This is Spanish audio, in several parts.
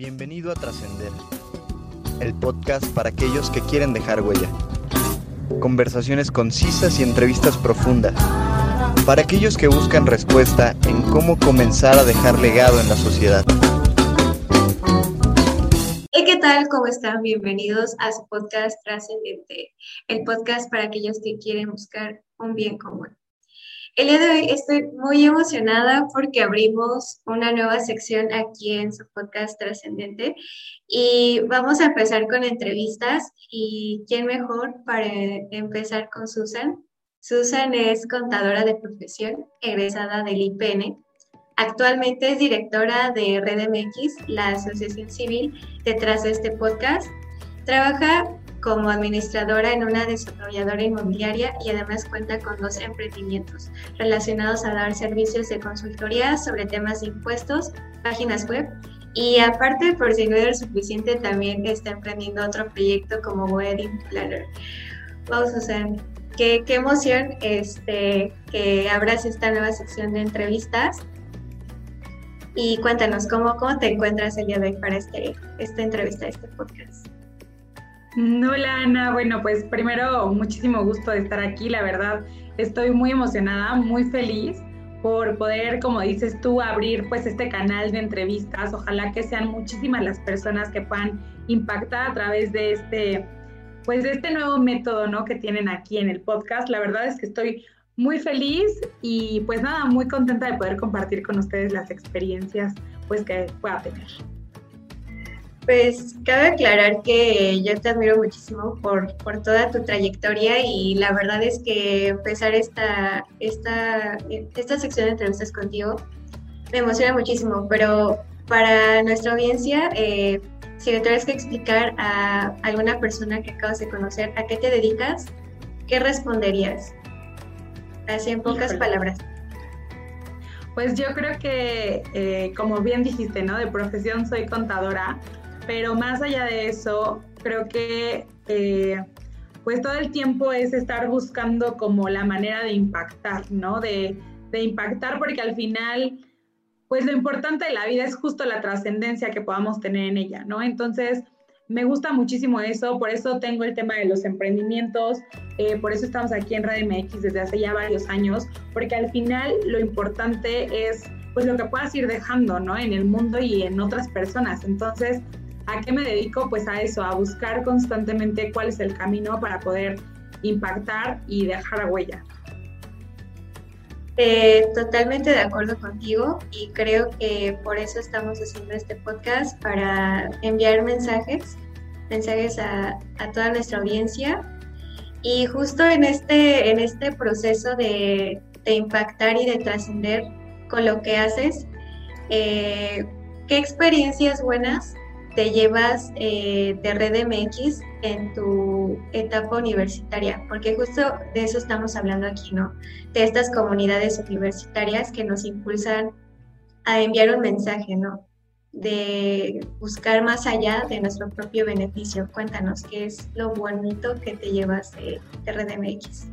Bienvenido a Trascender, el podcast para aquellos que quieren dejar huella. Conversaciones concisas y entrevistas profundas. Para aquellos que buscan respuesta en cómo comenzar a dejar legado en la sociedad. ¿qué tal? ¿Cómo están? Bienvenidos a su podcast Trascendente, el podcast para aquellos que quieren buscar un bien común. El día de hoy estoy muy emocionada porque abrimos una nueva sección aquí en su podcast Trascendente y vamos a empezar con entrevistas y quién mejor para empezar con Susan. Susan es contadora de profesión, egresada del IPN. Actualmente es directora de Red MX, la asociación civil detrás de este podcast. Trabaja como administradora en una desarrolladora inmobiliaria y además cuenta con dos emprendimientos relacionados a dar servicios de consultoría sobre temas de impuestos, páginas web y aparte, por si no era suficiente, también está emprendiendo otro proyecto como Wedding Planner. A qué, qué emoción este, que abras esta nueva sección de entrevistas. Y cuéntanos, ¿cómo, cómo te encuentras el día de hoy para este, esta entrevista, este podcast? Hola Ana, bueno pues primero muchísimo gusto de estar aquí, la verdad estoy muy emocionada, muy feliz por poder, como dices tú, abrir pues este canal de entrevistas. Ojalá que sean muchísimas las personas que puedan impactar a través de este, pues de este nuevo método, ¿no? Que tienen aquí en el podcast. La verdad es que estoy muy feliz y pues nada, muy contenta de poder compartir con ustedes las experiencias pues que pueda tener. Pues cabe aclarar que yo te admiro muchísimo por, por, toda tu trayectoria y la verdad es que empezar esta, esta, esta sección de entrevistas contigo me emociona muchísimo, pero para nuestra audiencia, eh, si le tuvieras que explicar a alguna persona que acabas de conocer a qué te dedicas, ¿qué responderías? Así en pocas palabras. Pues yo creo que, eh, como bien dijiste, ¿no? De profesión soy contadora, pero más allá de eso, creo que eh, pues todo el tiempo es estar buscando como la manera de impactar, ¿no? De, de impactar porque al final, pues lo importante de la vida es justo la trascendencia que podamos tener en ella, ¿no? Entonces, me gusta muchísimo eso, por eso tengo el tema de los emprendimientos, eh, por eso estamos aquí en Radio MX desde hace ya varios años, porque al final lo importante es pues lo que puedas ir dejando, ¿no? En el mundo y en otras personas. Entonces, ¿A qué me dedico? Pues a eso, a buscar constantemente cuál es el camino para poder impactar y dejar huella. Eh, totalmente de acuerdo contigo y creo que por eso estamos haciendo este podcast para enviar mensajes, mensajes a, toda nuestra audiencia y justo en este, en este proceso de, impactar y de trascender con lo que haces, eh, ¿qué experiencias buenas te llevas eh, de Red MX en tu etapa universitaria, porque justo de eso estamos hablando aquí, ¿no? De estas comunidades universitarias que nos impulsan a enviar un mensaje, ¿no? De buscar más allá de nuestro propio beneficio. Cuéntanos, ¿qué es lo bonito que te llevas de, de Red MX?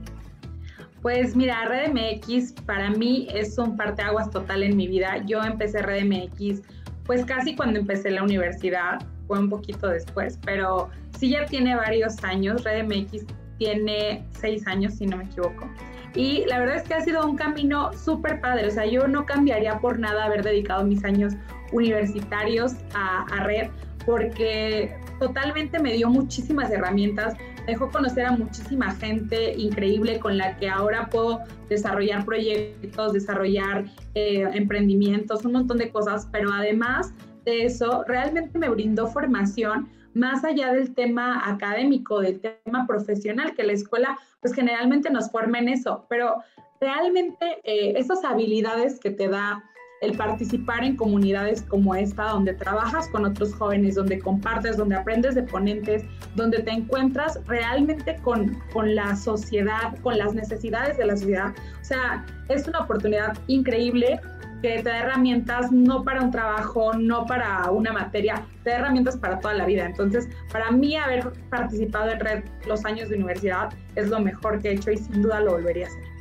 Pues mira, Red MX para mí es un parteaguas total en mi vida. Yo empecé Red MX pues casi cuando empecé la universidad, fue un poquito después, pero sí ya tiene varios años, Red MX tiene seis años, si no me equivoco. Y la verdad es que ha sido un camino súper padre, o sea, yo no cambiaría por nada haber dedicado mis años universitarios a, a Red, porque totalmente me dio muchísimas herramientas, dejó conocer a muchísima gente increíble con la que ahora puedo desarrollar proyectos, desarrollar eh, emprendimientos, un montón de cosas, pero además de eso, realmente me brindó formación más allá del tema académico, del tema profesional, que la escuela pues generalmente nos forma en eso, pero realmente eh, esas habilidades que te da el participar en comunidades como esta, donde trabajas con otros jóvenes, donde compartes, donde aprendes de ponentes, donde te encuentras realmente con, con la sociedad, con las necesidades de la sociedad. O sea, es una oportunidad increíble que te da herramientas no para un trabajo, no para una materia, te da herramientas para toda la vida. Entonces, para mí haber participado en Red los años de universidad es lo mejor que he hecho y sin duda lo volvería a hacer.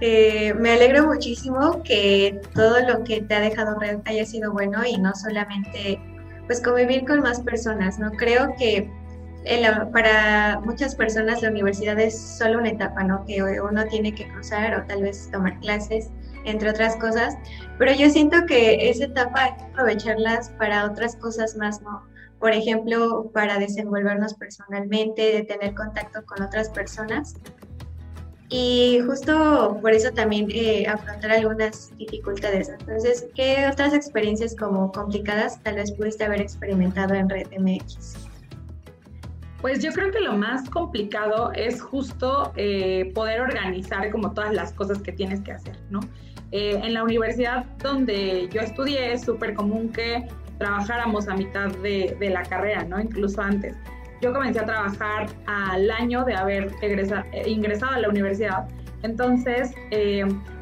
Eh, me alegro muchísimo que todo lo que te ha dejado Red haya sido bueno y no solamente pues convivir con más personas, ¿no? Creo que para muchas personas la universidad es solo una etapa, ¿no? Que uno tiene que cruzar o tal vez tomar clases, entre otras cosas, pero yo siento que esa etapa hay que aprovecharlas para otras cosas más, ¿no? Por ejemplo, para desenvolvernos personalmente, de tener contacto con otras personas. Y justo por eso también eh, afrontar algunas dificultades. Entonces, ¿qué otras experiencias como complicadas tal vez pudiste haber experimentado en Red MX? Pues yo creo que lo más complicado es justo eh, poder organizar como todas las cosas que tienes que hacer, ¿no? Eh, en la universidad donde yo estudié es súper común que trabajáramos a mitad de, de, la carrera, ¿no? Incluso antes. Yo comencé a trabajar al año de haber eh, ingresado a la universidad. Entonces,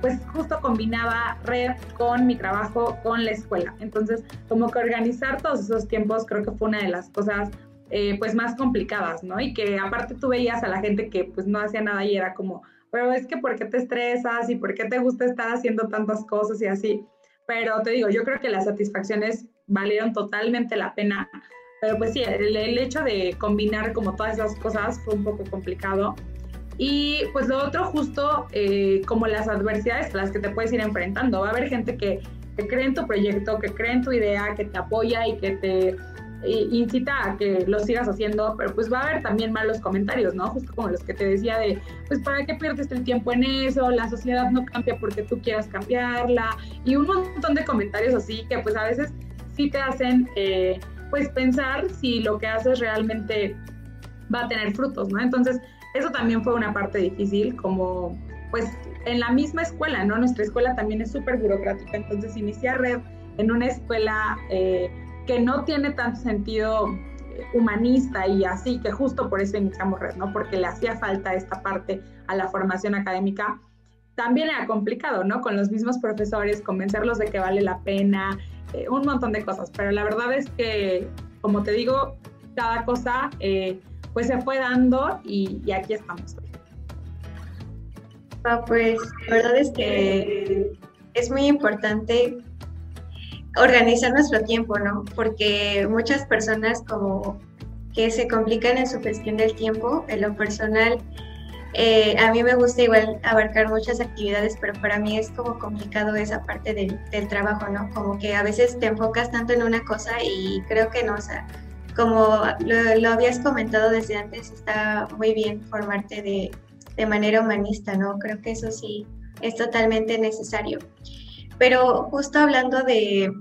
pues justo combinaba red con mi trabajo, con la escuela. Entonces, como que organizar todos esos tiempos creo que fue una de las cosas eh, pues más complicadas, ¿no? Y que aparte tú veías a la gente que pues no hacía nada y era como, pero es que ¿por qué te estresas y por qué te gusta estar haciendo tantas cosas y así? Pero te digo, yo creo que las satisfacciones valieron totalmente la pena. Pero pues sí, el, hecho de combinar como todas esas cosas fue un poco complicado. Y pues lo otro justo eh, como las adversidades a las que te puedes ir enfrentando. Va a haber gente que, que cree en tu proyecto, que cree en tu idea, que te apoya y que te incita a que lo sigas haciendo, pero pues va a haber también malos comentarios, ¿no? Justo como los que te decía de, pues ¿para qué pierdes el tiempo en eso? La sociedad no cambia porque tú quieras cambiarla y un montón de comentarios así que pues a veces sí te hacen eh, pues pensar si lo que haces realmente va a tener frutos, ¿no? Entonces eso también fue una parte difícil como pues en la misma escuela, ¿no? Nuestra escuela también es súper burocrática, entonces iniciar red en una escuela... Eh, que no tiene tanto sentido humanista y así, que justo por eso iniciamos Red, ¿no? Porque le hacía falta esta parte a la formación académica. También era complicado, ¿no? Con los mismos profesores, convencerlos de que vale la pena, eh, un montón de cosas. Pero la verdad es que, como te digo, cada cosa eh, pues se fue dando y, y aquí estamos. Ah, pues la verdad es que es muy importante organizar nuestro tiempo, ¿no? Porque muchas personas como que se complican en su gestión del tiempo, en lo personal, eh, a mí me gusta igual abarcar muchas actividades, pero para mí es como complicado esa parte del, trabajo, ¿no? Como que a veces te enfocas tanto en una cosa y creo que no, o sea, como lo, habías comentado desde antes, está muy bien formarte de, de manera humanista, ¿no? Creo que eso sí es totalmente necesario. Pero justo hablando de,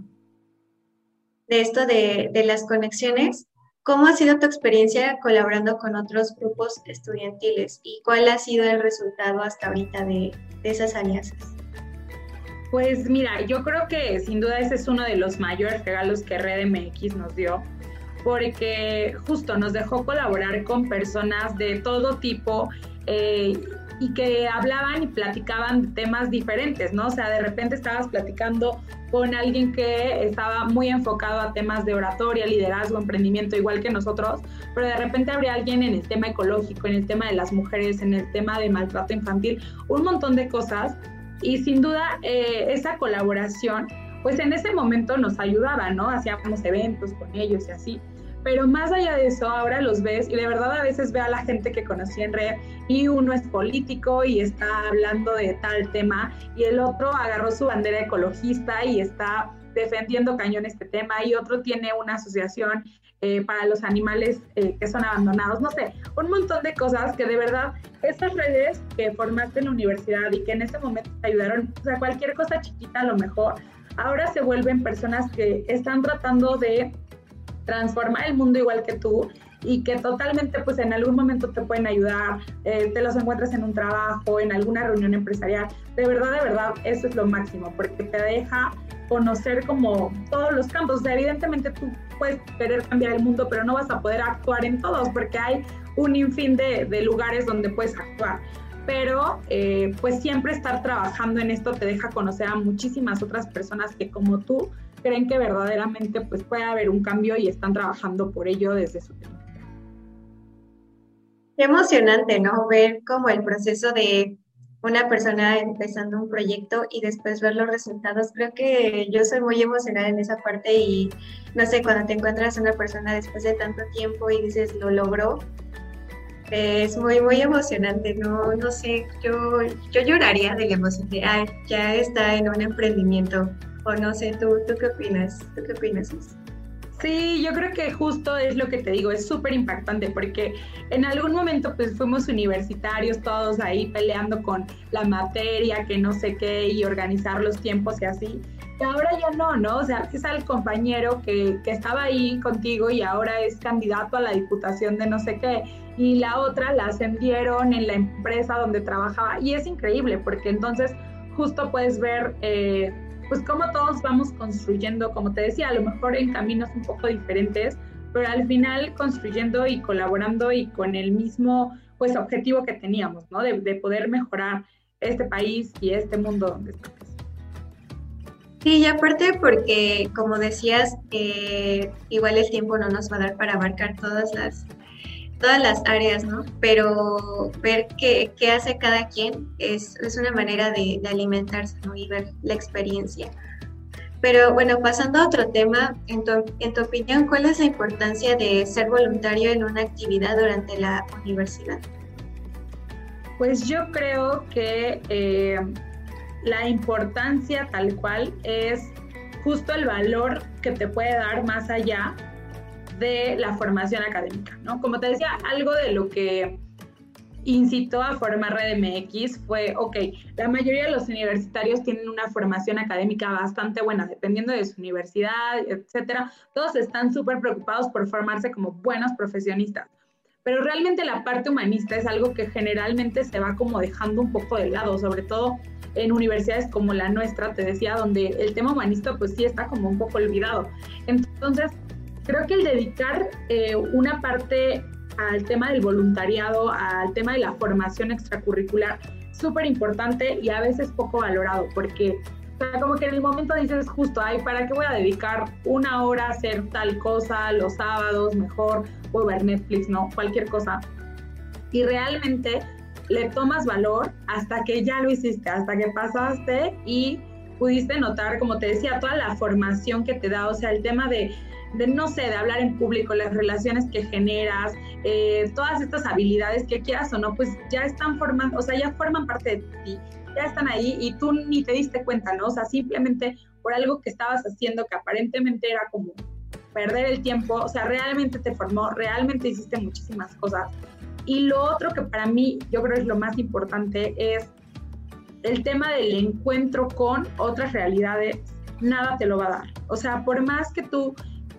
de esto de, las conexiones, ¿cómo ha sido tu experiencia colaborando con otros grupos estudiantiles y cuál ha sido el resultado hasta ahorita de, esas alianzas? Pues mira, yo creo que sin duda ese es uno de los mayores regalos que Red MX nos dio, porque justo nos dejó colaborar con personas de todo tipo eh, y que hablaban y platicaban temas diferentes, ¿no? O sea, de repente estabas platicando con alguien que estaba muy enfocado a temas de oratoria, liderazgo, emprendimiento, igual que nosotros, pero de repente habría alguien en el tema ecológico, en el tema de las mujeres, en el tema de maltrato infantil, un montón de cosas. Y sin duda, eh, esa colaboración, pues en ese momento nos ayudaba, ¿no? Hacíamos eventos con ellos y así pero más allá de eso, ahora los ves y de verdad a veces ve a la gente que conocí en red y uno es político y está hablando de tal tema y el otro agarró su bandera ecologista y está defendiendo cañón este tema y otro tiene una asociación eh, para los animales eh, que son abandonados, no sé, un montón de cosas que de verdad estas redes que formaste en la universidad y que en ese momento te ayudaron, o sea, cualquier cosa chiquita a lo mejor, ahora se vuelven personas que están tratando de transformar el mundo igual que tú y que totalmente pues en algún momento te pueden ayudar, eh, te los encuentras en un trabajo, en alguna reunión empresarial. De verdad, de verdad, eso es lo máximo, porque te deja conocer como todos los campos. O sea, evidentemente tú puedes querer cambiar el mundo, pero no vas a poder actuar en todos, porque hay un infin de, de lugares donde puedes actuar. Pero eh, pues siempre estar trabajando en esto te deja conocer a muchísimas otras personas que como tú creen que verdaderamente pues puede haber un cambio y están trabajando por ello desde su tiempo. Emocionante, ¿no? Ver como el proceso de una persona empezando un proyecto y después ver los resultados. Creo que yo soy muy emocionada en esa parte y no sé, cuando te encuentras una persona después de tanto tiempo y dices lo logró, es muy, muy emocionante, no, no sé, yo, yo lloraría de la emoción de, ay, ya está en un emprendimiento, o no sé, ¿tú, tú qué opinas? ¿Tú qué opinas? Sí, yo creo que justo es lo que te digo, es súper impactante porque en algún momento pues fuimos universitarios todos ahí peleando con la materia, que no sé qué, y organizar los tiempos y así. Y ahora ya no, ¿no? O sea, es al compañero que, que estaba ahí contigo y ahora es candidato a la diputación de no sé qué y la otra la ascendieron en la empresa donde trabajaba y es increíble porque entonces justo puedes ver eh, pues cómo todos vamos construyendo, como te decía, a lo mejor en caminos un poco diferentes, pero al final construyendo y colaborando y con el mismo pues objetivo que teníamos, ¿no? De, poder mejorar este país y este mundo donde estamos. Sí, y aparte porque, como decías, eh, igual el tiempo no nos va a dar para abarcar todas las todas las áreas, ¿no? Pero ver qué, qué hace cada quien es, es una manera de, alimentarse, ¿no? Y ver la experiencia. Pero bueno, pasando a otro tema, en tu, en tu opinión, ¿cuál es la importancia de ser voluntario en una actividad durante la universidad? Pues yo creo que eh, la importancia tal cual es justo el valor que te puede dar más allá de la formación académica, ¿no? Como te decía, algo de lo que incitó a formar Red MX fue, ok, la mayoría de los universitarios tienen una formación académica bastante buena, dependiendo de su universidad, etcétera. Todos están súper preocupados por formarse como buenos profesionistas. Pero realmente la parte humanista es algo que generalmente se va como dejando un poco de lado, sobre todo en universidades como la nuestra, te decía, donde el tema humanista pues sí está como un poco olvidado. Entonces, creo que el dedicar eh, una parte al tema del voluntariado, al tema de la formación extracurricular, súper importante y a veces poco valorado, porque como que en el momento dices justo, ay, ¿para qué voy a dedicar una hora a hacer tal cosa los sábados mejor o ver Netflix, no? Cualquier cosa. Y realmente le tomas valor hasta que ya lo hiciste, hasta que pasaste y pudiste notar, como te decía, toda la formación que te da, o sea, el tema de de no sé, de hablar en público, las relaciones que generas, eh, todas estas habilidades que quieras o no, pues ya están formando, o sea, ya forman parte de ti, ya están ahí y tú ni te diste cuenta, ¿no? O sea, simplemente por algo que estabas haciendo que aparentemente era como perder el tiempo, o sea, realmente te formó, realmente hiciste muchísimas cosas. Y lo otro que para mí yo creo es lo más importante es el tema del encuentro con otras realidades, nada te lo va a dar. O sea, por más que tú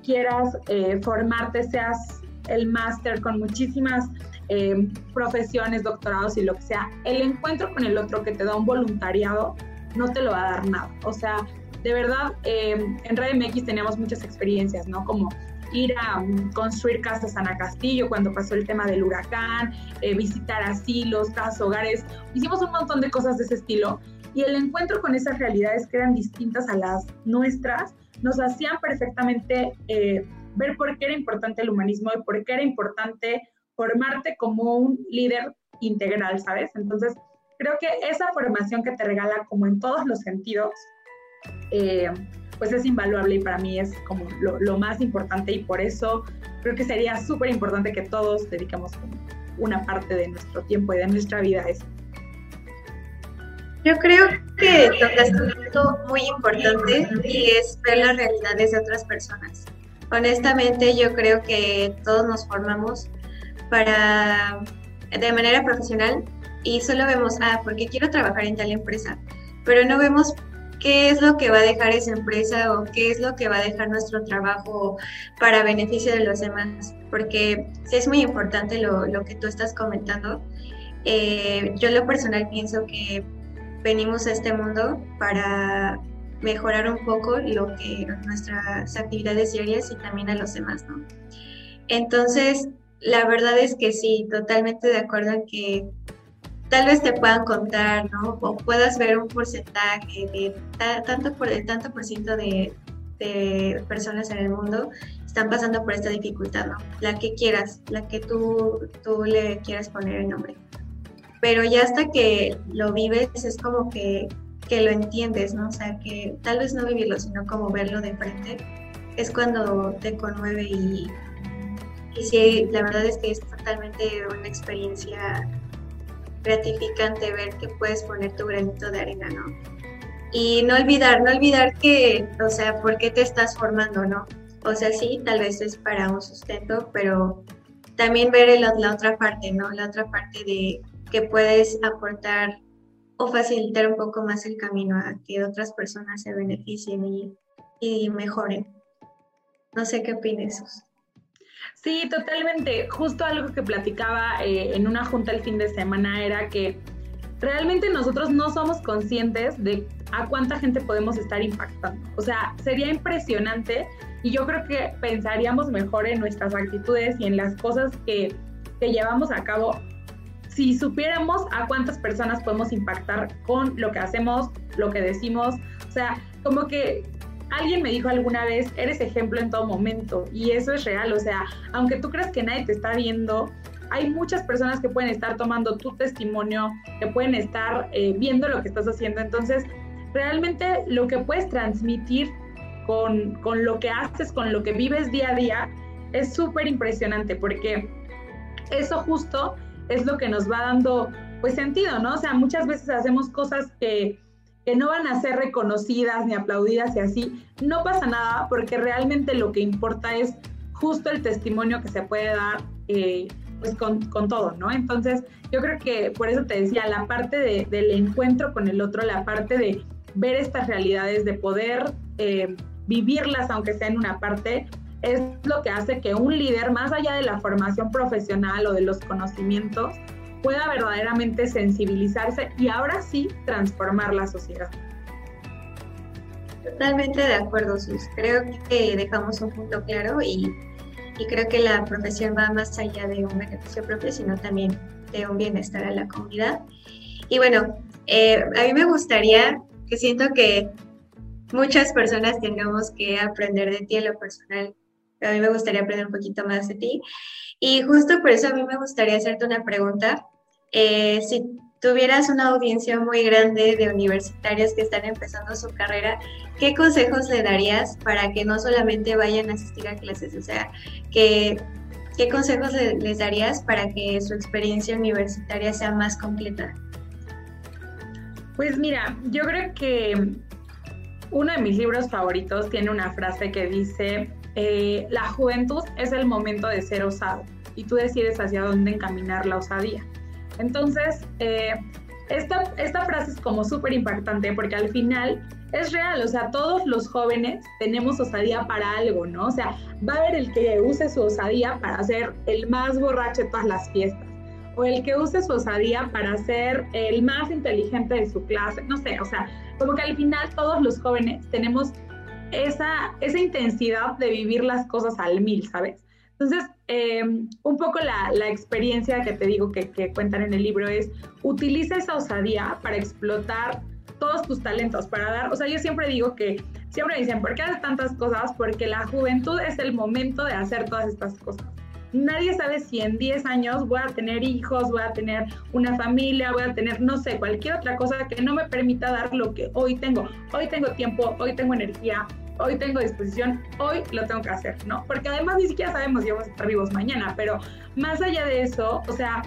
quieras eh, formarte, seas el máster con muchísimas eh, profesiones, doctorados y lo que sea, el encuentro con el otro que te da un voluntariado no te lo va a dar nada. O sea, de verdad, eh, en Red MX teníamos muchas experiencias, ¿no? Como ir a um, construir casas Ana Castillo cuando pasó el tema del huracán, visitar asilos, casas, hogares. Hicimos un montón de cosas de ese estilo y el encuentro con esas realidades que eran distintas a las nuestras nos hacían perfectamente eh, ver por qué era importante el humanismo y por qué era importante formarte como un líder integral, ¿sabes? Entonces, creo que esa formación que te regala como en todos los sentidos, eh, pues es invaluable y para mí es como lo, más importante y por eso creo que sería súper importante que todos dediquemos una parte de nuestro tiempo y de nuestra vida a eso. Yo creo que tocas un punto muy importante y es ver las realidades de otras personas. Honestamente, yo creo que todos nos formamos para de manera profesional y solo vemos, ah, porque quiero trabajar en tal empresa, pero no vemos qué es lo que va a dejar esa empresa o qué es lo que va a dejar nuestro trabajo para beneficio de los demás, porque sí es muy importante lo, lo que tú estás comentando. Eh, yo lo personal pienso que venimos a este mundo para mejorar un poco lo que nuestras actividades diarias y también a los demás, ¿no? Entonces, la verdad es que sí, totalmente de acuerdo en que tal vez te puedan contar, ¿no? O puedas ver un porcentaje de tanto por tanto por ciento de, de personas en el mundo están pasando por esta dificultad, ¿no? La que quieras, la que tú, tú le quieras poner el nombre. Pero ya hasta que lo vives es como que, que lo entiendes, ¿no? O sea, que tal vez no vivirlo, sino como verlo de frente, es cuando te conmueve y, y sí, la verdad es que es totalmente una experiencia gratificante ver que puedes poner tu granito de arena, ¿no? Y no olvidar, no olvidar que, o sea, por qué te estás formando, ¿no? O sea, sí, tal vez es para un sustento, pero también ver la, la otra parte, ¿no? La otra parte de que puedes aportar o facilitar un poco más el camino a que otras personas se beneficien y, y mejoren. No sé qué opinas. Sí, totalmente. Justo algo que platicaba eh, en una junta el fin de semana era que realmente nosotros no somos conscientes de a cuánta gente podemos estar impactando. O sea, sería impresionante y yo creo que pensaríamos mejor en nuestras actitudes y en las cosas que, que llevamos a cabo si supiéramos a cuántas personas podemos impactar con lo que hacemos, lo que decimos. O sea, como que alguien me dijo alguna vez, eres ejemplo en todo momento y eso es real, o sea, aunque tú creas que nadie te está viendo, hay muchas personas que pueden estar tomando tu testimonio, que pueden estar eh, viendo lo que estás haciendo, entonces realmente lo que puedes transmitir con, con lo que haces, con lo que vives día a día, es súper impresionante porque eso justo es lo que nos va dando pues sentido, ¿no? O sea, muchas veces hacemos cosas que que no van a ser reconocidas ni aplaudidas y así, no pasa nada porque realmente lo que importa es justo el testimonio que se puede dar eh, pues con, con, todo, ¿no? Entonces, yo creo que por eso te decía, la parte de, del encuentro con el otro, la parte de ver estas realidades, de poder eh, vivirlas, aunque sea en una parte, es lo que hace que un líder, más allá de la formación profesional o de los conocimientos, pueda verdaderamente sensibilizarse y ahora sí transformar la sociedad. Totalmente de acuerdo, Sus. Creo que dejamos un punto claro y, y creo que la profesión va más allá de un beneficio propio, sino también de un bienestar a la comunidad. Y bueno, eh, a mí me gustaría, que siento que muchas personas tengamos que aprender de ti en lo personal. A mí me gustaría aprender un poquito más de ti. Y justo por eso a mí me gustaría hacerte una pregunta. Eh, si tuvieras una audiencia muy grande de universitarios que están empezando su carrera, ¿qué consejos le darías para que no solamente vayan a asistir a clases? O sea, ¿qué, qué consejos les darías para que su experiencia universitaria sea más completa? Pues mira, yo creo que uno de mis libros favoritos tiene una frase que dice, eh, la juventud es el momento de ser osado y tú decides hacia dónde encaminar la osadía. Entonces, eh, esta, esta frase es como súper impactante porque al final es real, o sea, todos los jóvenes tenemos osadía para algo, ¿no? O sea, va a haber el que use su osadía para ser el más borracho de todas las fiestas, o el que use su osadía para ser el más inteligente de su clase, no sé, o sea, como que al final todos los jóvenes tenemos esa, esa intensidad de vivir las cosas al mil, ¿sabes? Entonces, eh, un poco la, la, experiencia que te digo que, que, cuentan en el libro es, utiliza esa osadía para explotar todos tus talentos, para dar, o sea, yo siempre digo que, siempre dicen, ¿por qué haces tantas cosas? Porque la juventud es el momento de hacer todas estas cosas. Nadie sabe si en 10 años voy a tener hijos, voy a tener una familia, voy a tener, no sé, cualquier otra cosa que no me permita dar lo que hoy tengo. Hoy tengo tiempo, hoy tengo energía, hoy tengo disposición, hoy lo tengo que hacer, ¿no? Porque además ni siquiera sabemos si vamos a estar vivos mañana, pero más allá de eso, o sea,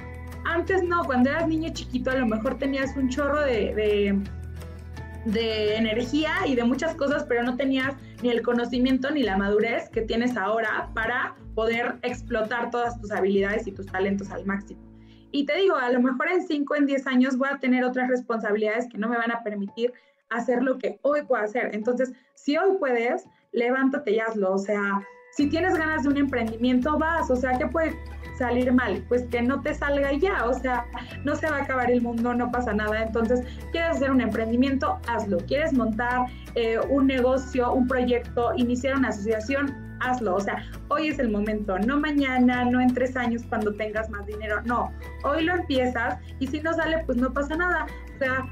antes no, cuando eras niño chiquito a lo mejor tenías un chorro de, de, de energía y de muchas cosas, pero no tenías ni el conocimiento ni la madurez que tienes ahora para poder explotar todas tus habilidades y tus talentos al máximo. Y te digo, a lo mejor en 5, en 10 años voy a tener otras responsabilidades que no me van a permitir hacer lo que hoy puedo hacer. Entonces, si hoy puedes, levántate y hazlo. O sea, si tienes ganas de un emprendimiento, vas. O sea, ¿qué puede salir mal? Pues que no te salga ya. O sea, no se va a acabar el mundo, no pasa nada. Entonces, ¿quieres hacer un emprendimiento? Hazlo. ¿Quieres montar eh, un negocio, un proyecto, iniciar una asociación? Hazlo. O sea, hoy es el momento, no mañana, no en tres años cuando tengas más dinero. No, hoy lo empiezas y si no sale, pues no pasa nada. O sea,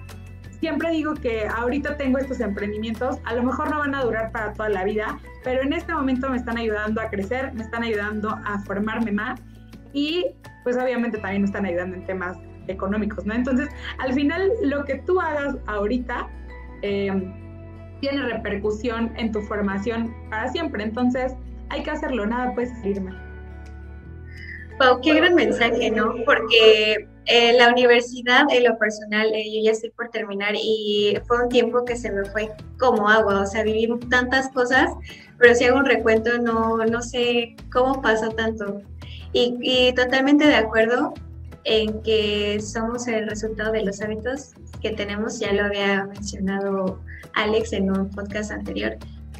siempre digo que ahorita tengo estos emprendimientos, a lo mejor no van a durar para toda la vida, pero en este momento me están ayudando a crecer, me están ayudando a formarme más y pues obviamente también están ayudando en temas económicos, ¿no? Entonces, al final, lo que tú hagas ahorita eh, tiene repercusión en tu formación para siempre. Entonces, hay que hacerlo, nada puede salir mal. Wow, qué gran mensaje, ¿no? Porque eh, la universidad, en lo personal, eh, yo ya estoy por terminar y fue un tiempo que se me fue como agua, o sea, viví tantas cosas, pero si hago un recuento no, no sé cómo pasó tanto. Y, y totalmente de acuerdo en que somos el resultado de los hábitos que tenemos, ya lo había mencionado Alex en un podcast anterior.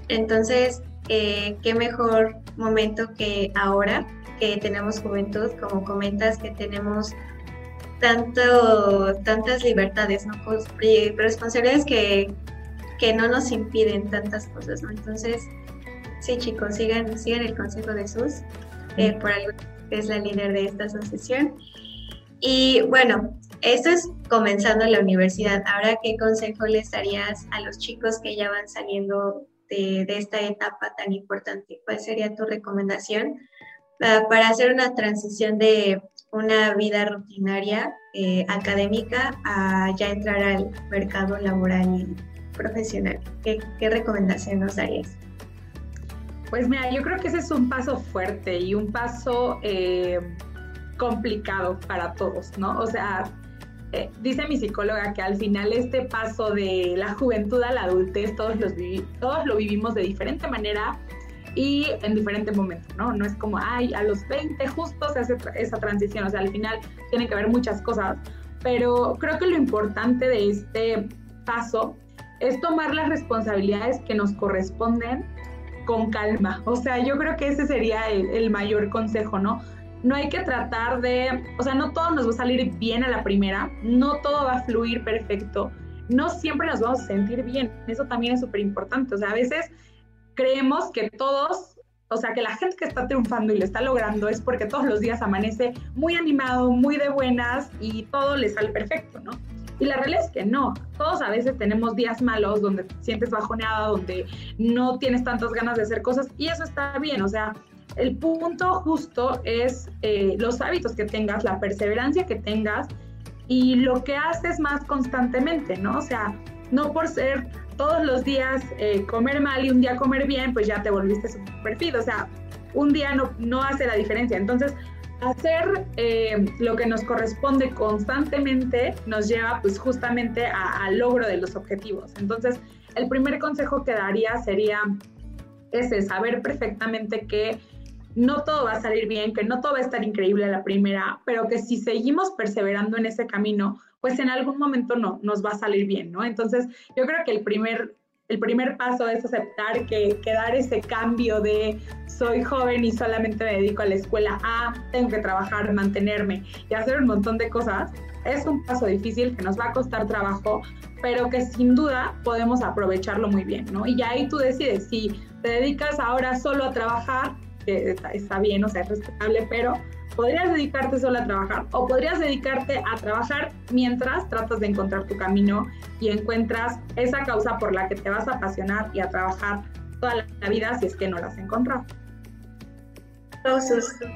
Entonces, eh, qué mejor momento que ahora que tenemos juventud, como comentas, que tenemos tanto, tantas libertades, ¿no? Pues, responsabilidades que, que no nos impiden tantas cosas, ¿no? Entonces, sí, chicos, sigan, sigan el consejo de Sus, eh, por algo que es la líder de esta asociación. Y bueno, esto es comenzando la universidad. Ahora, ¿qué consejo les darías a los chicos que ya van saliendo de, esta etapa tan importante? ¿Cuál sería tu recomendación ah, para hacer una transición de una vida rutinaria eh, académica a ya entrar al mercado laboral y profesional? ¿Qué, recomendación nos darías? Pues mira, yo creo que ese es un paso fuerte y un paso eh, complicado para todos, ¿no? O sea, eh, dice mi psicóloga que al final este paso de la juventud a la adultez todos, los todos lo vivimos de diferente manera y en diferente momento, ¿no? No es como, ay, a los 20 justo se hace esa transición, o sea, al final tiene que haber muchas cosas, pero creo que lo importante de este paso es tomar las responsabilidades que nos corresponden con calma, o sea, yo creo que ese sería el, mayor consejo, ¿no? no hay que tratar de, o sea, no todo nos va a salir bien a la primera, no todo va a fluir perfecto, no siempre nos vamos a sentir bien, eso también es súper importante, o sea, a veces creemos que todos, o sea, que la gente que está triunfando y lo está logrando es porque todos los días amanece muy animado, muy de buenas y todo le sale perfecto, ¿no? Y la realidad es que no, todos a veces tenemos días malos donde te sientes bajoneada, donde no tienes tantas ganas de hacer cosas y eso está bien, o sea, el punto justo es eh, los hábitos que tengas, la perseverancia que tengas y lo que haces más constantemente, ¿no? O sea, no por ser todos los días eh, comer mal y un día comer bien, pues ya te volviste super fit. O sea, un día no, no hace la diferencia. Entonces, hacer eh, lo que nos corresponde constantemente nos lleva pues justamente al logro de los objetivos. Entonces, el primer consejo que daría sería ese, saber perfectamente que no todo va a salir bien, que no todo va a estar increíble a la primera, pero que si seguimos perseverando en ese camino, pues en algún momento no, nos va a salir bien, ¿no? Entonces, yo creo que el primer, el primer paso es aceptar que, que dar ese cambio de soy joven y solamente me dedico a la escuela a, tengo que trabajar, mantenerme y hacer un montón de cosas, es un paso difícil que nos va a costar trabajo, pero que sin duda podemos aprovecharlo muy bien, ¿no? Y ahí tú decides si te dedicas ahora solo a trabajar está, bien, o sea, es respetable, pero podrías dedicarte solo a trabajar o podrías dedicarte a trabajar mientras tratas de encontrar tu camino y encuentras esa causa por la que te vas a apasionar y a trabajar toda la vida si es que no la has encontrado.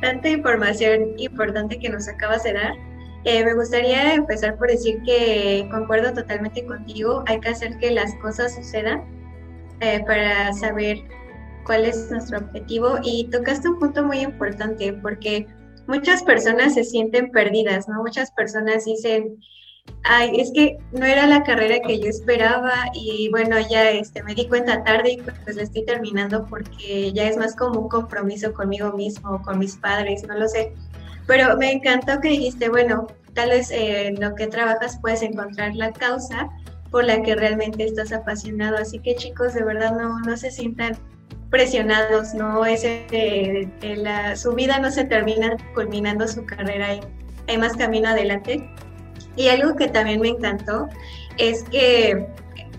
Tanta información importante que nos acabas de dar. Eh, me gustaría empezar por decir que concuerdo totalmente contigo. Hay que hacer que las cosas sucedan eh, para saber cuál es nuestro objetivo y tocaste un punto muy importante porque muchas personas se sienten perdidas, ¿no? Muchas personas dicen, ay, es que no era la carrera que yo esperaba y bueno, ya este, me di cuenta tarde y pues la estoy terminando porque ya es más como un compromiso conmigo mismo, con mis padres, no lo sé. Pero me encantó que dijiste, bueno, tal vez eh, en lo que trabajas puedes encontrar la causa por la que realmente estás apasionado. Así que chicos, de verdad no, no se sientan presionados, ¿no? Es, la, su vida no se termina culminando su carrera, hay, hay más camino adelante. Y algo que también me encantó es que,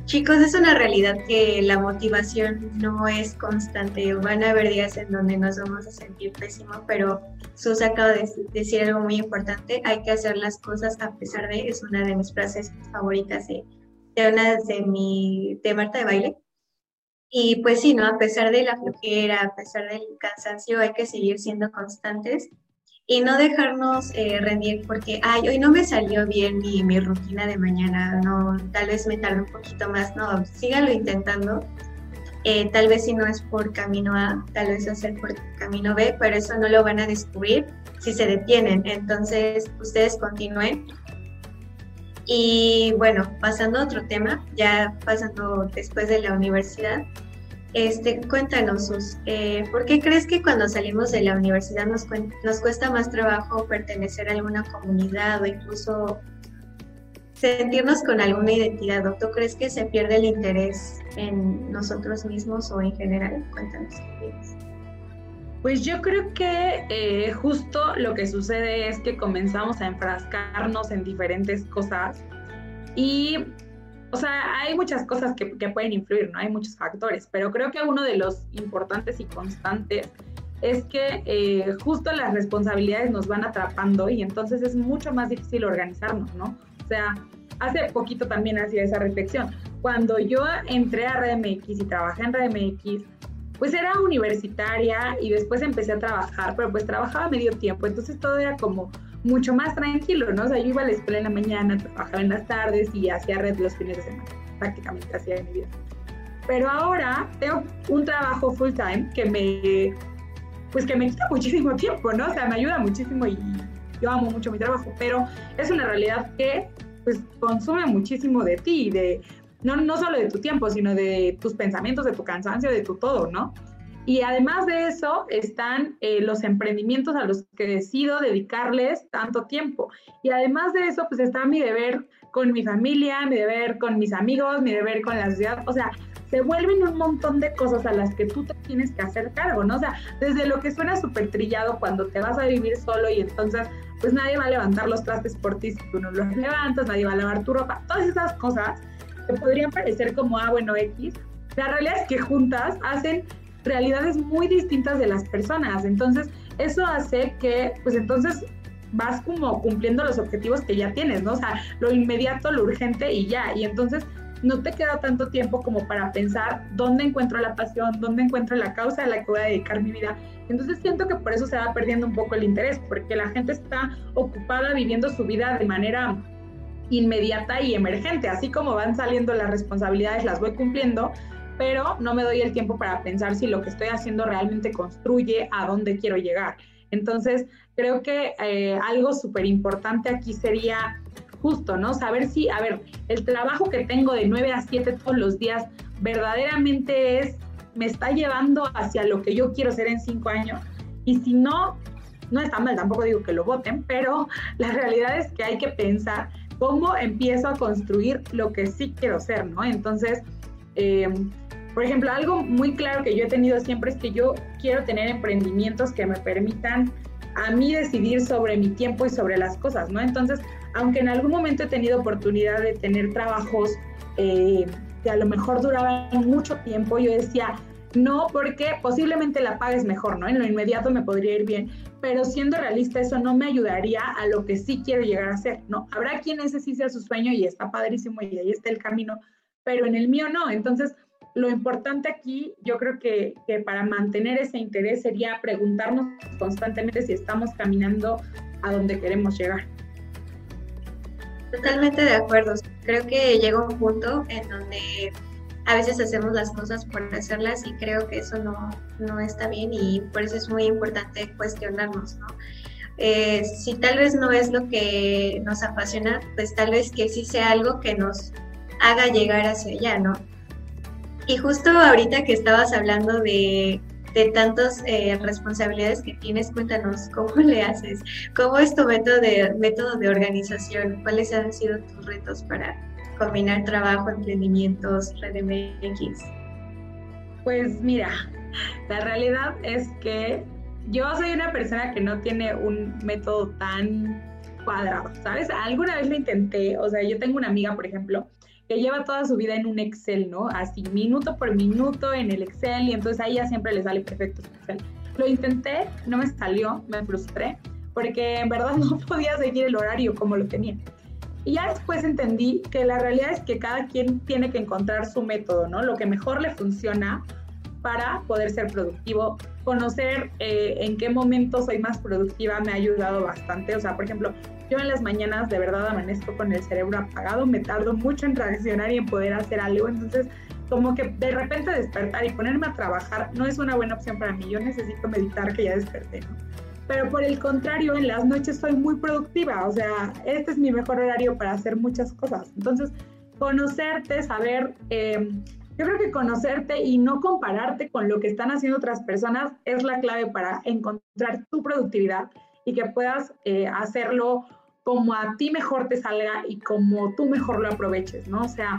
chicos, es una realidad que la motivación no es constante. Van a haber días en donde nos vamos a sentir pésimos, pero Sus acaba de decir algo muy importante, hay que hacer las cosas a pesar de, es una de mis frases favoritas de, de una de mi, de Marta de Baile, y pues sí, ¿no? A pesar de la flojera, a pesar del cansancio, hay que seguir siendo constantes y no dejarnos eh, rendir porque, ay, hoy no me salió bien mi, mi, rutina de mañana, no, tal vez me tarde un poquito más, no, sígalo intentando. Eh, tal vez si no es por camino A, tal vez es por camino B, pero eso no lo van a descubrir si se detienen. Entonces, ustedes continúen. Y bueno, pasando a otro tema, ya pasando después de la universidad, este, cuéntanos, Sus, eh, ¿por qué crees que cuando salimos de la universidad nos, cuesta más trabajo pertenecer a alguna comunidad o incluso sentirnos con alguna identidad? ¿O tú crees que se pierde el interés en nosotros mismos o en general? Cuéntanos. Pues yo creo que eh, justo lo que sucede es que comenzamos a enfrascarnos en diferentes cosas y o sea, hay muchas cosas que, pueden influir, ¿no? Hay muchos factores, pero creo que uno de los importantes y constantes es que eh, justo las responsabilidades nos van atrapando y entonces es mucho más difícil organizarnos, ¿no? O sea, hace poquito también hacía esa reflexión. Cuando yo entré a RedMX y trabajé en RedMX, pues era universitaria y después empecé a trabajar, pero pues trabajaba medio tiempo, entonces todo era como mucho más tranquilo, ¿no? O sea, yo iba a la escuela en la mañana, trabajaba en las tardes y hacía red los fines de semana, prácticamente hacía mi vida. Pero ahora tengo un trabajo full time que me, pues que me quita muchísimo tiempo, ¿no? O sea, me ayuda muchísimo y yo amo mucho mi trabajo, pero es una realidad que pues consume muchísimo de ti, de, no, no solo de tu tiempo, sino de tus pensamientos, de tu cansancio, de tu todo, ¿no? Y además de eso están eh, los emprendimientos a los que decido dedicarles tanto tiempo. Y además de eso, pues está mi deber con mi familia, mi deber con mis amigos, mi deber con la sociedad. O sea, se vuelven un montón de cosas a las que tú te tienes que hacer cargo, ¿no? O sea, desde lo que suena súper trillado cuando te vas a vivir solo y entonces, pues nadie va a levantar los trastes por ti si tú no los levantas, nadie va a lavar tu ropa. Todas esas cosas que podrían parecer como, ah, bueno, X. La realidad es que juntas hacen realidades muy distintas de las personas. Entonces, eso hace que, pues entonces vas como cumpliendo los objetivos que ya tienes, ¿no? O sea, lo inmediato, lo urgente y ya. Y entonces no te queda tanto tiempo como para pensar dónde encuentro la pasión, dónde encuentro la causa a la que voy a dedicar mi vida. Entonces siento que por eso se va perdiendo un poco el interés, porque la gente está ocupada viviendo su vida de manera inmediata y emergente, así como van saliendo las responsabilidades, las voy cumpliendo, pero no me doy el tiempo para pensar si lo que estoy haciendo realmente construye a dónde quiero llegar. Entonces, creo que eh, algo súper importante aquí sería justo, ¿no? Saber si, a ver, el trabajo que tengo de 9 a 7 todos los días verdaderamente es, me está llevando hacia lo que yo quiero ser en 5 años. Y si no, no está mal, tampoco digo que lo voten, pero la realidad es que hay que pensar cómo empiezo a construir lo que sí quiero ser, ¿no? Entonces, eh, por ejemplo, algo muy claro que yo he tenido siempre es que yo quiero tener emprendimientos que me permitan a mí decidir sobre mi tiempo y sobre las cosas, ¿no? Entonces, aunque en algún momento he tenido oportunidad de tener trabajos eh, que a lo mejor duraban mucho tiempo, yo decía, no, porque posiblemente la pagues mejor, ¿no? En lo inmediato me podría ir bien, pero siendo realista, eso no me ayudaría a lo que sí quiero llegar a ser, ¿no? Habrá quien ese sí sea su sueño y está padrísimo y ahí está el camino, pero en el mío no. Entonces, lo importante aquí, yo creo que, para mantener ese interés sería preguntarnos constantemente si estamos caminando a donde queremos llegar. Totalmente de acuerdo. Creo que llega un punto en donde a veces hacemos las cosas por hacerlas y creo que eso no, no está bien y por eso es muy importante cuestionarnos, ¿no? Eh, si tal vez no es lo que nos apasiona, pues tal vez que sí sea algo que nos haga llegar hacia allá, ¿no? Y justo ahorita que estabas hablando de, de tantas eh, responsabilidades que tienes, cuéntanos cómo le haces, cómo es tu método de, método de organización, cuáles han sido tus retos para combinar trabajo, emprendimientos, red MX. Pues mira, la realidad es que yo soy una persona que no tiene un método tan cuadrado, ¿sabes? Alguna vez lo intenté, o sea, yo tengo una amiga, por ejemplo, que lleva toda su vida en un Excel, ¿no? Así minuto por minuto en el Excel y entonces a ella siempre le sale perfecto su Excel. Lo intenté, no me salió, me frustré, porque en verdad no podía seguir el horario como lo tenía. Y ya después entendí que la realidad es que cada quien tiene que encontrar su método, ¿no? Lo que mejor le funciona para poder ser productivo. Conocer eh, en qué momento soy más productiva me ha ayudado bastante. O sea, por ejemplo, yo en las mañanas de verdad amanezco con el cerebro apagado, me tardo mucho en reaccionar y en poder hacer algo. Entonces, como que de repente despertar y ponerme a trabajar no es una buena opción para mí. Yo necesito meditar que ya desperté, ¿no? Pero por el contrario, en las noches soy muy productiva. O sea, este es mi mejor horario para hacer muchas cosas. Entonces, conocerte, saber... Eh, yo creo que conocerte y no compararte con lo que están haciendo otras personas es la clave para encontrar tu productividad y que puedas eh, hacerlo como a ti mejor te salga y como tú mejor lo aproveches, ¿no? O sea,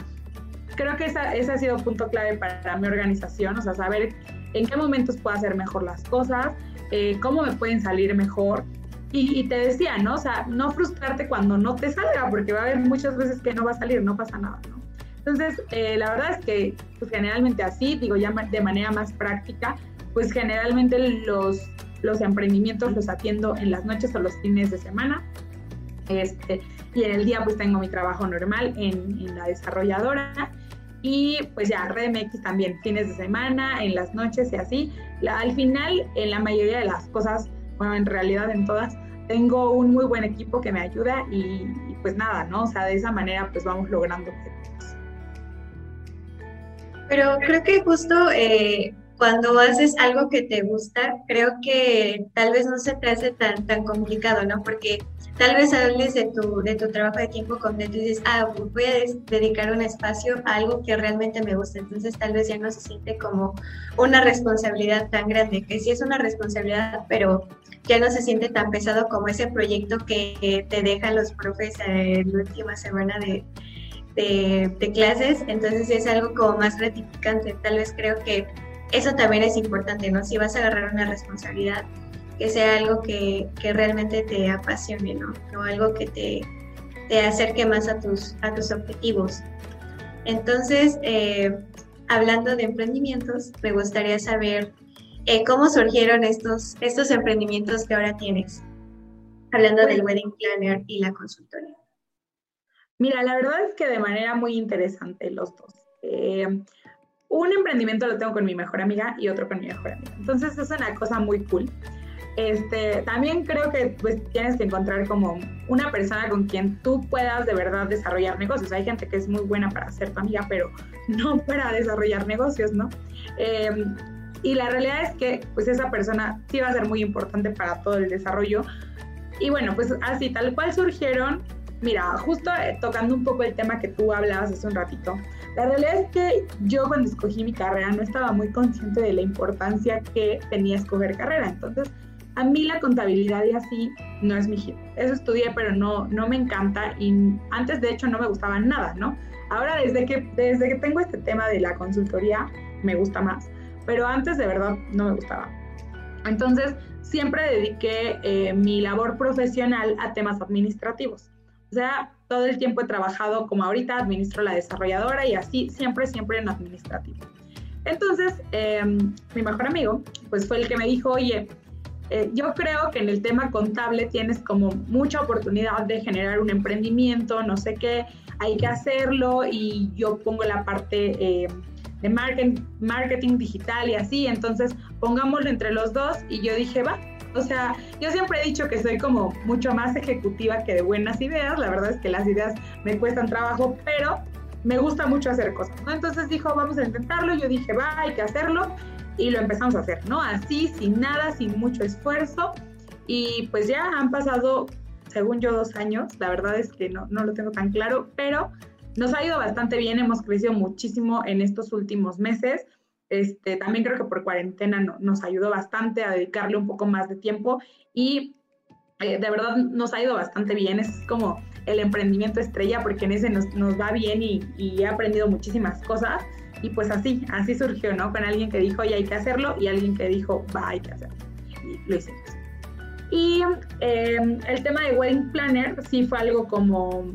creo que esa, ese ha sido punto clave para mi organización, o sea, saber en qué momentos puedo hacer mejor las cosas, eh, cómo me pueden salir mejor. Y, y, te decía, ¿no? O sea, no frustrarte cuando no te salga, porque va a haber muchas veces que no va a salir, no pasa nada, ¿no? Entonces, eh, la verdad es que pues, generalmente así, digo ya de manera más práctica, pues generalmente los, los emprendimientos los atiendo en las noches o los fines de semana. Este, y en el día pues tengo mi trabajo normal en, la desarrolladora y pues ya RedMX también fines de semana, en las noches y así. al final, en la mayoría de las cosas, bueno, en realidad en todas, tengo un muy buen equipo que me ayuda y, pues nada, ¿no? O sea, de esa manera pues vamos logrando pero creo que justo eh, cuando haces algo que te gusta, creo que tal vez no se te hace tan, tan complicado, ¿no? Porque tal vez hables de tu, de tu trabajo de tiempo completo y dices, ah, voy a dedicar un espacio a algo que realmente me gusta. Entonces tal vez ya no se siente como una responsabilidad tan grande, que sí es una responsabilidad, pero ya no se siente tan pesado como ese proyecto que te dejan los profes en la última semana de, de, clases, entonces es algo como más gratificante. Tal vez creo que eso también es importante, ¿no? Si vas a agarrar una responsabilidad, que sea algo que, que realmente te apasione, ¿no? O algo que te, te, acerque más a tus, a tus objetivos. Entonces, eh, hablando de emprendimientos, me gustaría saber eh, cómo surgieron estos, estos emprendimientos que ahora tienes, hablando del wedding planner y la consultoría. Mira, la verdad es que de manera muy interesante los dos. Eh, un emprendimiento lo tengo con mi mejor amiga y otro con mi mejor amiga. Entonces es una cosa muy cool. Este, también creo que pues, tienes que encontrar como una persona con quien tú puedas de verdad desarrollar negocios. Hay gente que es muy buena para ser tu amiga, pero no para desarrollar negocios, ¿no? Eh, y la realidad es que pues esa persona sí va a ser muy importante para todo el desarrollo. Y bueno, pues así tal cual surgieron Mira, justo eh, tocando un poco el tema que tú hablabas hace un ratito, la realidad es que yo cuando escogí mi carrera no estaba muy consciente de la importancia que tenía escoger carrera. Entonces, a mí la contabilidad y así no es mi hit. Eso estudié, pero no, no me encanta y antes de hecho no me gustaba nada, ¿no? Ahora desde que, desde que tengo este tema de la consultoría me gusta más, pero antes de verdad no me gustaba. Entonces, siempre dediqué eh, mi labor profesional a temas administrativos. Sea, todo el tiempo he trabajado como ahorita, administro la desarrolladora y así, siempre, siempre en administrativo. Entonces, em, mi mejor amigo, pues fue el que me dijo, oye, eh, yo creo que en el tema contable tienes como mucha oportunidad de generar un emprendimiento, no sé qué, hay que hacerlo y yo pongo la parte em, de marketing, marketing digital y así, entonces pongámoslo entre los dos y yo dije, va, o sea, yo siempre he dicho que soy como mucho más ejecutiva que de buenas ideas. La verdad es que las ideas me cuestan trabajo, pero me gusta mucho hacer cosas, ¿no? Entonces dijo, vamos a intentarlo. Yo dije, va, hay que hacerlo. Y lo empezamos a hacer, ¿no? Así, sin nada, sin mucho esfuerzo. Y pues ya han pasado, según yo, dos años. La verdad es que no, no lo tengo tan claro, pero nos ha ido bastante bien. Hemos crecido muchísimo en estos últimos meses. Este, también creo que por cuarentena nos ayudó bastante a dedicarle un poco más de tiempo y eh, de verdad nos ha ido bastante bien. Es como el emprendimiento estrella porque en ese nos, va bien y, he aprendido muchísimas cosas. Y pues así, así surgió, ¿no? Con alguien que dijo, ya hay que hacerlo y alguien que dijo, va, hay que hacerlo. Y lo hicimos. Y em, el tema de Wedding Planner sí fue algo como,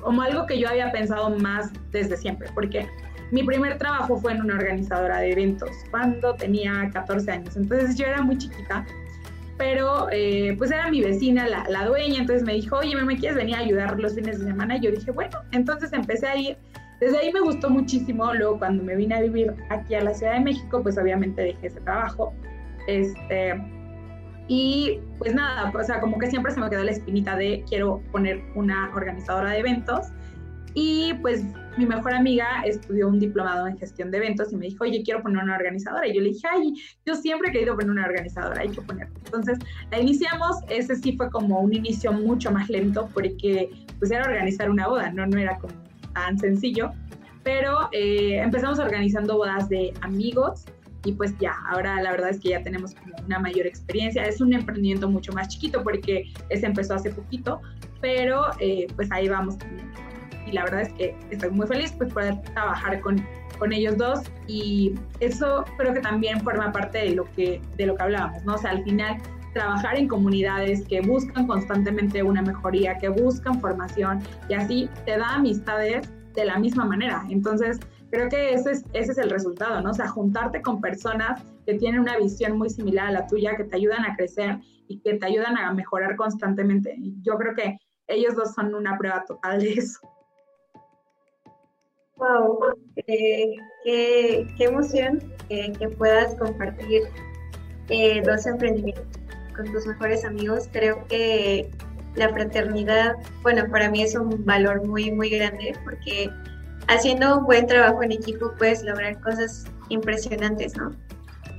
como algo que yo había pensado más desde siempre, porque mi primer trabajo fue en una organizadora de eventos cuando tenía 14 años, entonces yo era muy chiquita, pero eh, pues era mi vecina, la, la, dueña, entonces me dijo, oye, ¿me quieres venir a ayudar los fines de semana? Y yo dije, bueno, entonces empecé a ir Desde ahí me gustó muchísimo, luego cuando me vine a vivir aquí a la Ciudad de México, pues obviamente dejé ese trabajo. Este, y pues nada, o sea, como que siempre se me quedó la espinita de quiero poner una organizadora de eventos. Y pues mi mejor amiga estudió un diplomado en gestión de eventos y me dijo, oye, quiero poner una organizadora. Y yo le dije, ay, yo siempre he querido poner una organizadora, hay que poner. Entonces la iniciamos, ese sí fue como un inicio mucho más lento porque pues era organizar una boda, no, no era como tan sencillo. Pero eh, empezamos organizando bodas de amigos y pues ya, ahora la verdad es que ya tenemos como una mayor experiencia. Es un emprendimiento mucho más chiquito porque ese empezó hace poquito, pero eh, pues ahí vamos. Y la verdad es que estoy muy feliz pues poder trabajar con, con ellos dos y eso creo que también forma parte de lo que, de lo que hablábamos, ¿no? O sea, al final trabajar en comunidades que buscan constantemente una mejoría, que buscan formación y así te da amistades de la misma manera. Entonces, creo que ese es, ese es el resultado, ¿no? O sea, juntarte con personas que tienen una visión muy similar a la tuya, que te ayudan a crecer y que te ayudan a mejorar constantemente. Yo creo que ellos dos son una prueba total de eso. Wow, eh, qué, emoción que puedas compartir eh, dos emprendimientos con tus mejores amigos. Creo que la fraternidad, bueno, para mí es un valor muy, muy grande porque haciendo un buen trabajo en equipo puedes lograr cosas impresionantes, ¿no?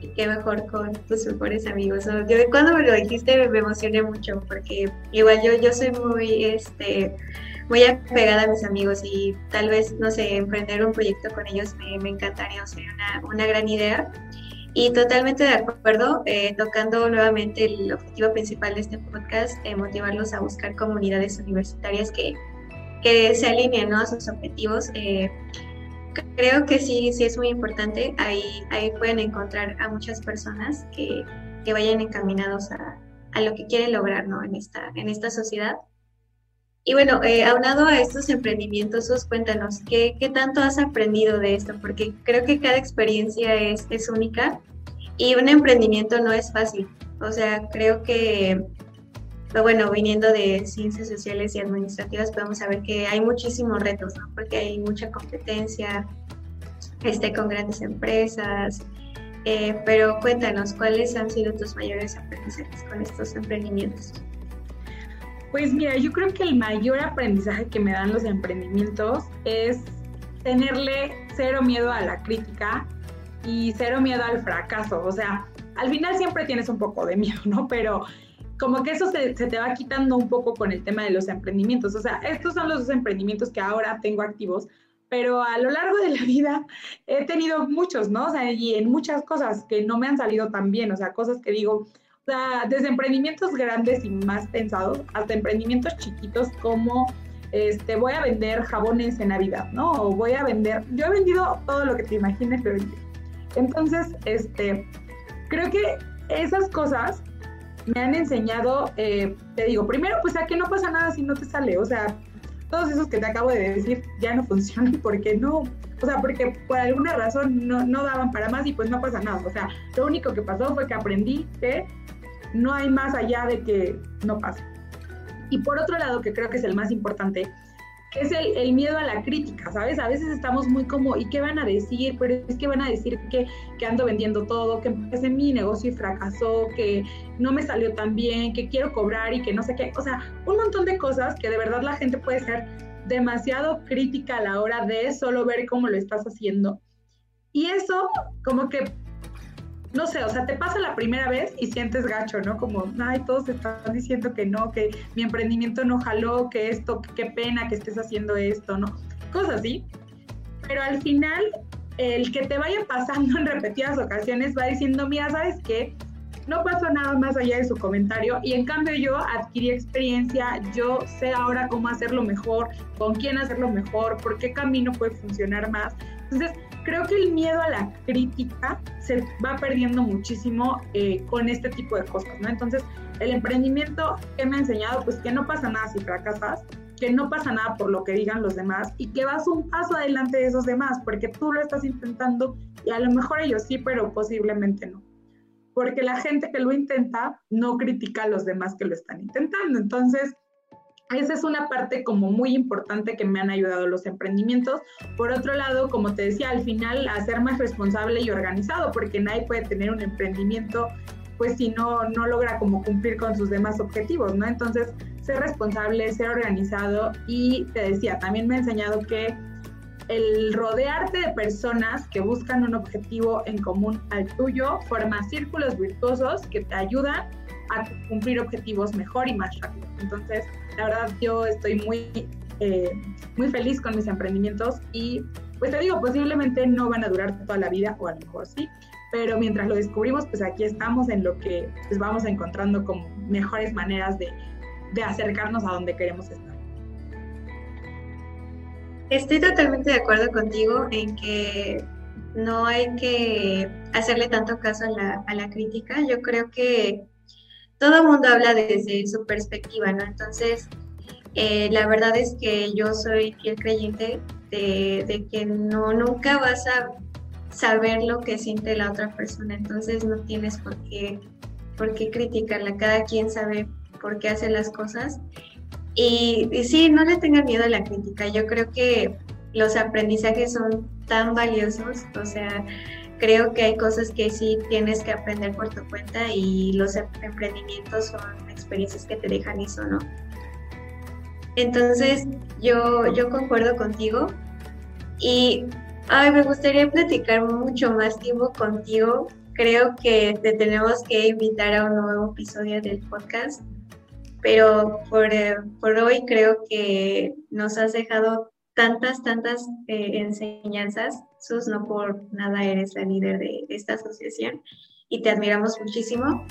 Y qué mejor con tus mejores amigos. Yo cuando me lo dijiste me emocioné mucho porque igual yo, yo soy muy, este, muy apegada a mis amigos y tal vez, no sé, emprender un proyecto con ellos me, me encantaría, o sea, una, una gran idea. Y totalmente de acuerdo, eh, tocando nuevamente el objetivo principal de este podcast, eh, motivarlos a buscar comunidades universitarias que que se alineen a sus objetivos. Eh, creo que sí, sí es muy importante. Ahí, ahí pueden encontrar a muchas personas que, que vayan encaminados a, a, lo que quieren lograr ¿no? en, esta, en esta sociedad. Y bueno, eh, aunado a estos emprendimientos, cuéntanos, ¿qué, ¿qué, tanto has aprendido de esto? Porque creo que cada experiencia es, es única y un emprendimiento no es fácil. O sea, creo que pero bueno, viniendo de ciencias sociales y administrativas, podemos saber que hay muchísimos retos, ¿no? Porque hay mucha competencia este, con grandes empresas. Eh, pero cuéntanos, ¿cuáles han sido tus mayores aprendizajes con estos emprendimientos? Pues mira, yo creo que el mayor aprendizaje que me dan los emprendimientos es tenerle cero miedo a la crítica y cero miedo al fracaso. O sea, al final siempre tienes un poco de miedo, ¿no? Pero como que eso se, te va quitando un poco con el tema de los emprendimientos. O sea, estos son los dos emprendimientos que ahora tengo activos, pero a lo largo de la vida he tenido muchos, ¿no? O sea, y en muchas cosas que no me han salido tan bien, o sea, cosas que digo, sea, desde emprendimientos grandes y más pensados hasta emprendimientos chiquitos como este, voy a vender jabones en Navidad, ¿no? O voy a vender, yo he vendido todo lo que te imagines, pero entonces, este, creo que esas cosas me han enseñado, eh, te digo, primero, pues a que no pasa nada si no te sale, o sea, todos esos que te acabo de decir ya no funcionan porque no, o sea, porque por alguna razón no, no daban para más y pues no pasa nada, o sea, lo único que pasó fue que aprendí que no hay más allá de que no pasa. Y por otro lado, que creo que es el más importante, que es el, miedo a la crítica, ¿sabes? A veces estamos muy como, ¿y qué van a decir? Pero es que van a decir que, que ando vendiendo todo, que empecé mi negocio y fracasó, que no me salió tan bien, que quiero cobrar y que no sé qué. O sea, un montón de cosas que de verdad la gente puede ser demasiado crítica a la hora de solo ver cómo lo estás haciendo. Y eso como que no sé, o sea, te pasa la primera vez y sientes gacho, ¿no? Como, ay, todos están diciendo que no, que mi emprendimiento no jaló, que esto, qué pena que estés haciendo esto, ¿no? Cosas así. Pero al final, el que te vaya pasando en repetidas ocasiones va diciendo, mira, ¿sabes qué? No pasó nada más allá de su comentario y en cambio yo adquirí experiencia, yo sé ahora cómo hacerlo mejor, con quién hacerlo mejor, por qué camino puede funcionar más. Entonces, creo que el miedo a la crítica se va perdiendo muchísimo eh, con este tipo de cosas, ¿no? Entonces, el emprendimiento que me ha enseñado, pues que no pasa nada si fracasas, que no pasa nada por lo que digan los demás y que vas un paso adelante de esos demás, porque tú lo estás intentando y a lo mejor ellos sí, pero posiblemente no. Porque la gente que lo intenta no critica a los demás que lo están intentando. Entonces, esa es una parte como muy importante que me han ayudado los emprendimientos. Por otro lado, como te decía, al final a ser más responsable y organizado, porque nadie puede tener un emprendimiento pues si no, no logra como cumplir con sus demás objetivos, ¿no? Entonces, ser responsable, ser organizado y te decía, también me ha enseñado que el rodearte de personas que buscan un objetivo en común al tuyo forma círculos virtuosos que te ayudan a cumplir objetivos mejor y más rápido. Entonces, la verdad, yo estoy muy, eh, muy feliz con mis emprendimientos y, pues te digo, posiblemente no van a durar toda la vida, o a lo mejor sí, pero mientras lo descubrimos, pues aquí estamos en lo que pues, vamos encontrando como mejores maneras de, de acercarnos a donde queremos estar. Estoy totalmente de acuerdo contigo en que no hay que hacerle tanto caso a la, a la crítica. Yo creo que todo el mundo habla desde su perspectiva, ¿no? Entonces, eh, la verdad es que yo soy fiel creyente de, de, que no nunca vas a saber lo que siente la otra persona, entonces no tienes por qué, por qué criticarla, cada quien sabe por qué hace las cosas. Y, sí, no le tengan miedo a la crítica, yo creo que los aprendizajes son tan valiosos, o sea, creo que hay cosas que sí tienes que aprender por tu cuenta y los em-, emprendimientos son experiencias que te dejan eso, ¿no? Entonces, yo, yo concuerdo contigo y ay, me gustaría platicar mucho más tiempo contigo. Creo que te tenemos que invitar a un nuevo episodio del podcast, pero por, eh, por hoy creo que nos has dejado tantas, tantas eh, enseñanzas. Sus, no por nada eres la líder de esta asociación y te admiramos muchísimo.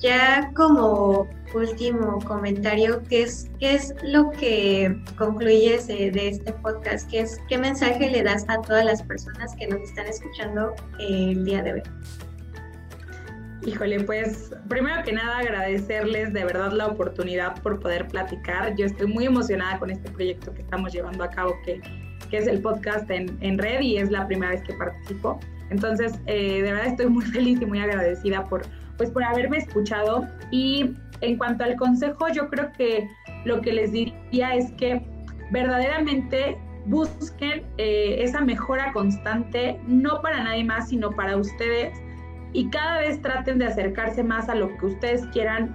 Ya como último comentario, ¿qué es, qué es lo que concluyes de, este podcast? ¿Qué, es, ¿Qué mensaje le das a todas las personas que nos están escuchando el día de hoy? Híjole, pues primero que nada agradecerles de verdad la oportunidad por poder platicar. Yo estoy muy emocionada con este proyecto que estamos llevando a cabo, que, que es el podcast en, en, red y es la primera vez que participo. Entonces, eh, de verdad estoy muy feliz y muy agradecida por, pues, por haberme escuchado. Y en cuanto al consejo, yo creo que lo que les diría es que verdaderamente busquen eh, esa mejora constante, no para nadie más, sino para ustedes y cada vez traten de acercarse más a lo que ustedes quieran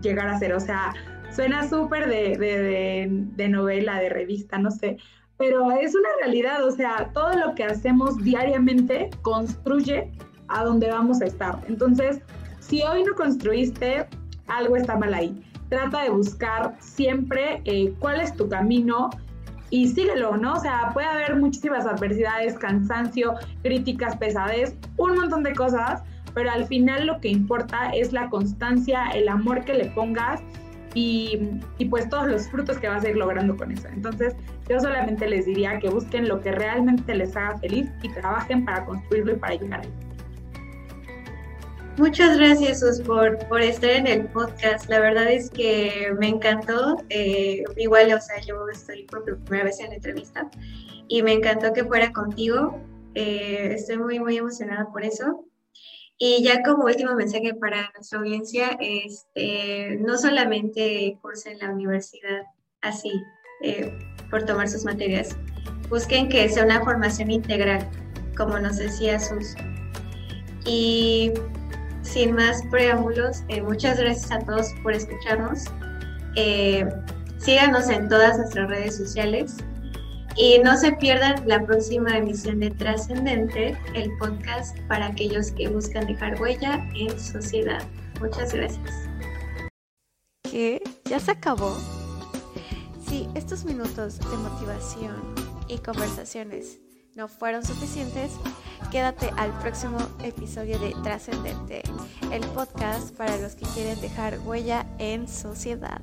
llegar a ser. O sea, suena súper de, de, novela, de revista, no sé, pero es una realidad. O sea, todo lo que hacemos diariamente construye a donde vamos a estar. Entonces, si hoy no construiste, algo está mal ahí. Trata de buscar siempre eh, cuál es tu camino, y síguelo, ¿no? O sea, puede haber muchísimas adversidades, cansancio, críticas, pesadez, un montón de cosas, pero al final lo que importa es la constancia, el amor que le pongas y, pues todos los frutos que vas a ir logrando con eso. Entonces, yo solamente les diría que busquen lo que realmente les haga feliz y trabajen para construirlo y para llegar. Muchas gracias, por, por estar en el podcast. La verdad es que me encantó. Eh, igual, o sea, yo estoy por primera vez en la entrevista y me encantó que fuera contigo. Eh, estoy muy, muy emocionada por eso. Y ya como último mensaje para nuestra audiencia, este, no solamente cursen la universidad así, eh, por tomar sus materias, busquen que sea una formación integral, como nos decía Sus. Y sin más preámbulos, eh, muchas gracias a todos por escucharnos. Eh, síganos en todas nuestras redes sociales y no se pierdan la próxima emisión de Trascendente, el podcast para aquellos que buscan dejar huella en sociedad. Muchas gracias. ¿Qué? ¿Ya se acabó? Si estos minutos de motivación y conversaciones no fueron suficientes, quédate al próximo episodio de Trascendente, el podcast para los que quieren dejar huella en sociedad.